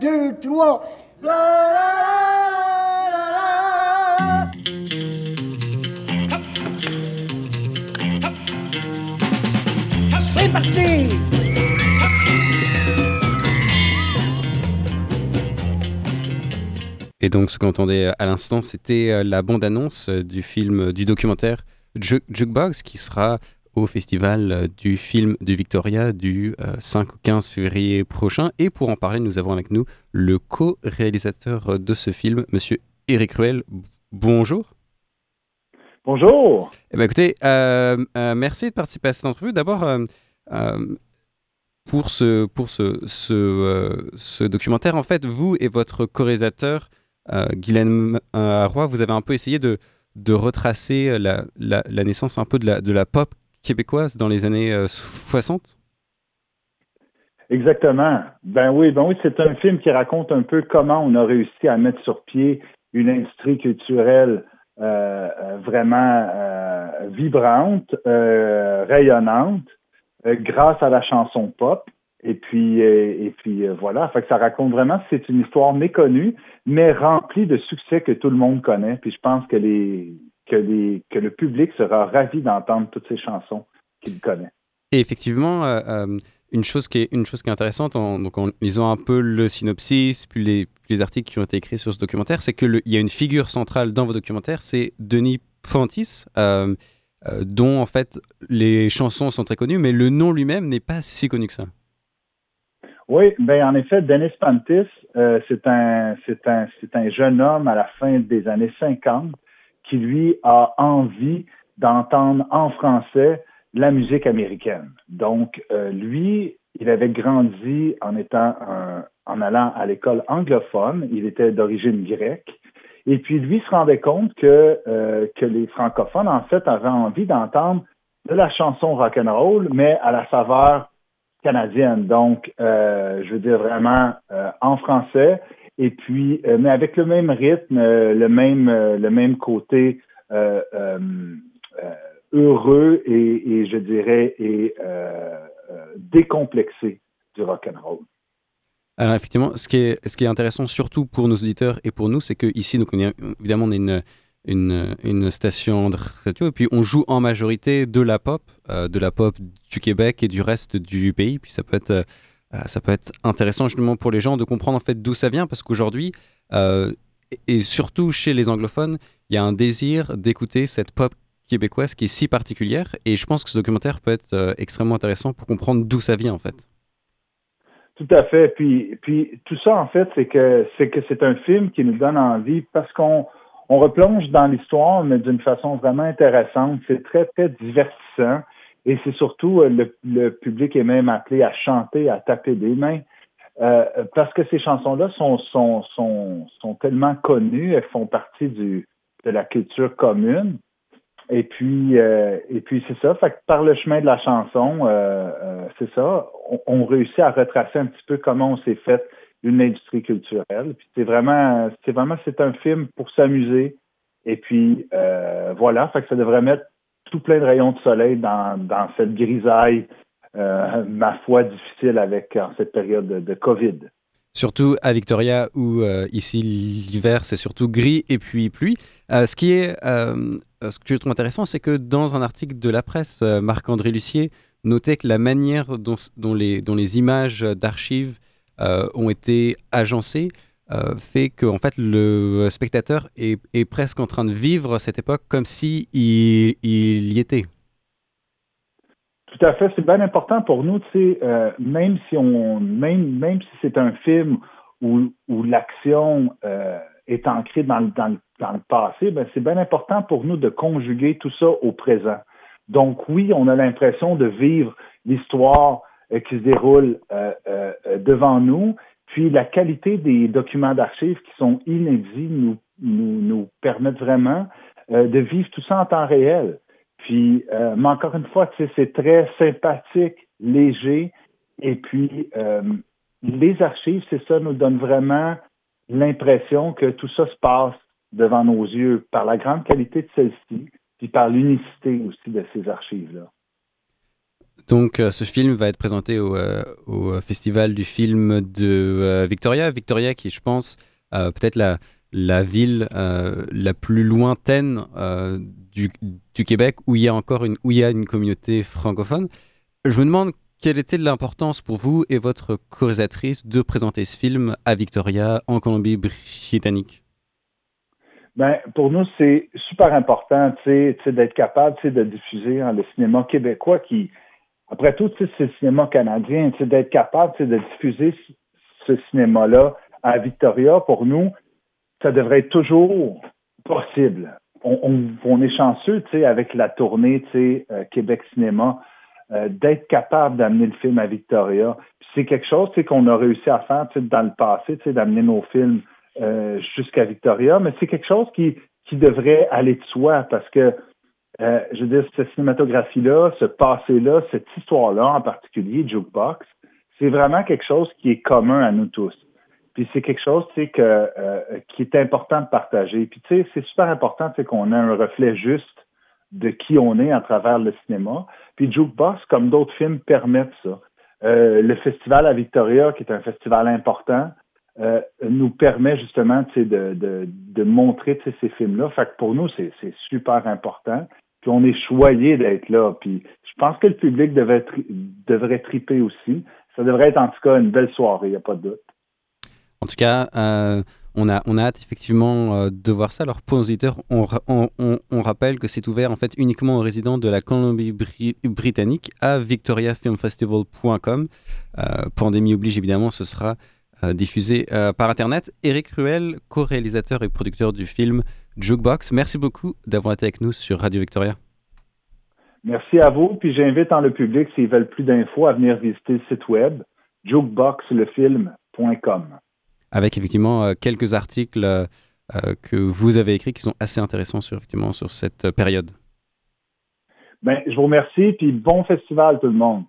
deux, trois. C'est parti! Et donc, ce qu'on entendait à l'instant, c'était euh, la bande-annonce euh, du film, euh, du documentaire Ju- Jukebox, qui sera au festival euh, du film de Victoria du euh, 5 au 15 février prochain. Et pour en parler, nous avons avec nous le co-réalisateur euh, de ce film, Monsieur Eric Ruel. Bonjour. Bonjour. Eh ben, écoutez, euh, euh, merci de participer à cette entrevue. D'abord, euh, euh, pour ce, pour ce, ce, euh, ce documentaire, en fait, vous et votre co-réalisateur, euh, Guylaine euh, Roy, vous avez un peu essayé de, de retracer la, la, la naissance un peu de la, de la pop québécoise dans les années euh, 60. Exactement. Ben oui, ben oui, c'est un film qui raconte un peu comment on a réussi à mettre sur pied une industrie culturelle euh, euh, vraiment euh, vibrante, euh, rayonnante, euh, grâce à la chanson pop. Et puis, euh, et puis euh, voilà, ça raconte vraiment, c'est une histoire méconnue, mais remplie de succès que tout le monde connaît. Puis je pense que les que les que le public sera ravi d'entendre toutes ces chansons qu'il connaît. Et effectivement, euh, euh, une, chose qui est, une chose qui est intéressante, en, donc en lisant un peu le synopsis, puis les, articles qui ont été écrits sur ce documentaire, c'est qu'il y a une figure centrale dans vos documentaires, c'est Denis Prentice, euh, euh, dont en fait les chansons sont très connues, mais le nom lui-même n'est pas si connu que ça. Oui, ben en effet, Dennis Pantis, euh, c'est un c'est un c'est un jeune homme à la fin des années 50 qui lui a envie d'entendre en français la musique américaine. Donc euh, lui, il avait grandi en étant un, en allant à l'école anglophone, il était d'origine grecque. Et puis lui se rendait compte que euh, que les francophones en fait avaient envie d'entendre de la chanson rock and roll, mais à la saveur canadienne. Donc, euh, je veux dire vraiment euh, en français, et puis, euh, mais avec le même rythme, euh, le même, euh, le même côté heureux et, et, je dirais et décomplexé du rock and roll. Alors effectivement, ce qui est, ce qui est intéressant surtout pour nos auditeurs et pour nous, c'est que ici, donc évidemment, on est une, une, une, station de radio et puis on joue en majorité de la pop, de la pop du Québec et du reste du pays. Puis ça peut être, ça peut être intéressant justement pour les gens de comprendre en fait d'où ça vient parce qu'aujourd'hui, euh, et surtout chez les anglophones, il y a un désir d'écouter cette pop québécoise qui est si particulière et je pense que ce documentaire peut être euh, extrêmement intéressant pour comprendre d'où ça vient en fait. Tout à fait. Puis, puis tout ça, en fait, c'est que c'est que c'est un film qui nous donne envie parce qu'on on replonge dans l'histoire, mais d'une façon vraiment intéressante. C'est très, très divertissant. Et c'est surtout le, le, public est même appelé à chanter, à taper des mains. Euh, parce que ces chansons-là sont, sont, sont, sont tellement connues, elles font partie du, de la culture commune. Et puis, euh, et puis c'est ça. Fait que par le chemin de la chanson, euh, euh, c'est ça. On, on, réussit à retracer un petit peu comment on s'est fait une industrie culturelle. Puis c'est vraiment, c'est vraiment, c'est un film pour s'amuser. Et puis euh, voilà. Fait que ça devrait mettre tout plein de rayons de soleil dans, cette grisaille, euh, ma foi, difficile avec cette période de, COVID. Surtout à Victoria, où euh, ici l'hiver c'est surtout gris et puis pluie. Euh, ce qui est, ce que je trouve intéressant, c'est que dans un article de la presse, Marc-André Lucier notait que la manière dont les images d'archives ont été agencées fait que en fait le spectateur est, presque en train de vivre cette époque comme si il, il y était. Tout à fait, c'est bien important pour nous, euh, même si on, même, même si c'est un film où, où l'action euh, est ancrée dans, dans, dans le passé, ben c'est bien important pour nous de conjuguer tout ça au présent. Donc oui, on a l'impression de vivre l'histoire euh, qui se déroule devant nous, puis la qualité des documents d'archives qui sont inédits nous, nous, nous permettent vraiment de vivre tout ça en temps réel. Puis, euh, mais encore une fois, c'est très sympathique, léger. Et puis, euh, les archives, c'est ça, nous donne vraiment l'impression que tout ça se passe devant nos yeux par la grande qualité de celle-ci, puis par l'unicité aussi de ces archives-là. Donc, ce film va être présenté au, au, Festival du film de Victoria. Victoria, qui, je pense, peut-être la, ville la plus lointaine du, Québec où il y a encore une, où il y a une communauté francophone. Je me demande quelle était l'importance pour vous et votre co-réalisatrice de présenter ce film à Victoria, en Colombie-Britannique? Ben, pour nous, c'est super important d'être capable de diffuser hein, le cinéma québécois qui, après tout, c'est le cinéma canadien, d'être capable de diffuser ce cinéma-là à Victoria, pour nous, ça devrait être toujours possible. On, on, est chanceux avec la tournée euh, Québec Cinéma euh, d'être capable d'amener le film à Victoria. C'est quelque chose qu'on a réussi à faire dans le passé, d'amener nos films euh, jusqu'à Victoria, mais c'est quelque chose qui, qui devrait aller de soi parce que, euh, je veux dire, cette cinématographie-là, ce passé-là, cette histoire-là en particulier, Jukebox, c'est vraiment quelque chose qui est commun à nous tous. Puis c'est quelque chose, que, qui est important de partager. Puis tu sais, c'est super important, qu'on ait un reflet juste de qui on est à travers le cinéma. Puis Jukebox, comme d'autres films, permettent ça. Euh, le festival à Victoria, qui est un festival important, euh, nous permet justement de, de, de montrer ces films-là. Fait que pour nous, c'est super important. Puis on est choyé d'être là. Puis je pense que le public devrait triper aussi. Ça devrait être en tout cas une belle soirée, il n'y a pas de doute. En tout cas, euh, on a, hâte effectivement euh, de voir ça. Alors pour nos auditeurs, on, on, rappelle que c'est ouvert en fait uniquement aux résidents de la Colombie-Britannique à victoriafilmfestival.com. Euh, pandémie oblige évidemment, ce sera euh, diffusé par Internet. Eric Ruel, co-réalisateur et producteur du film Jukebox, merci beaucoup d'avoir été avec nous sur Radio Victoria. Merci à vous, puis j'invite en le public, s'ils veulent plus d'infos, à venir visiter le site web jukeboxlefilm.com avec effectivement euh, quelques articles euh, euh, que vous avez écrits qui sont assez intéressants sur, effectivement, sur cette période. Ben, je vous remercie, puis bon festival tout le monde.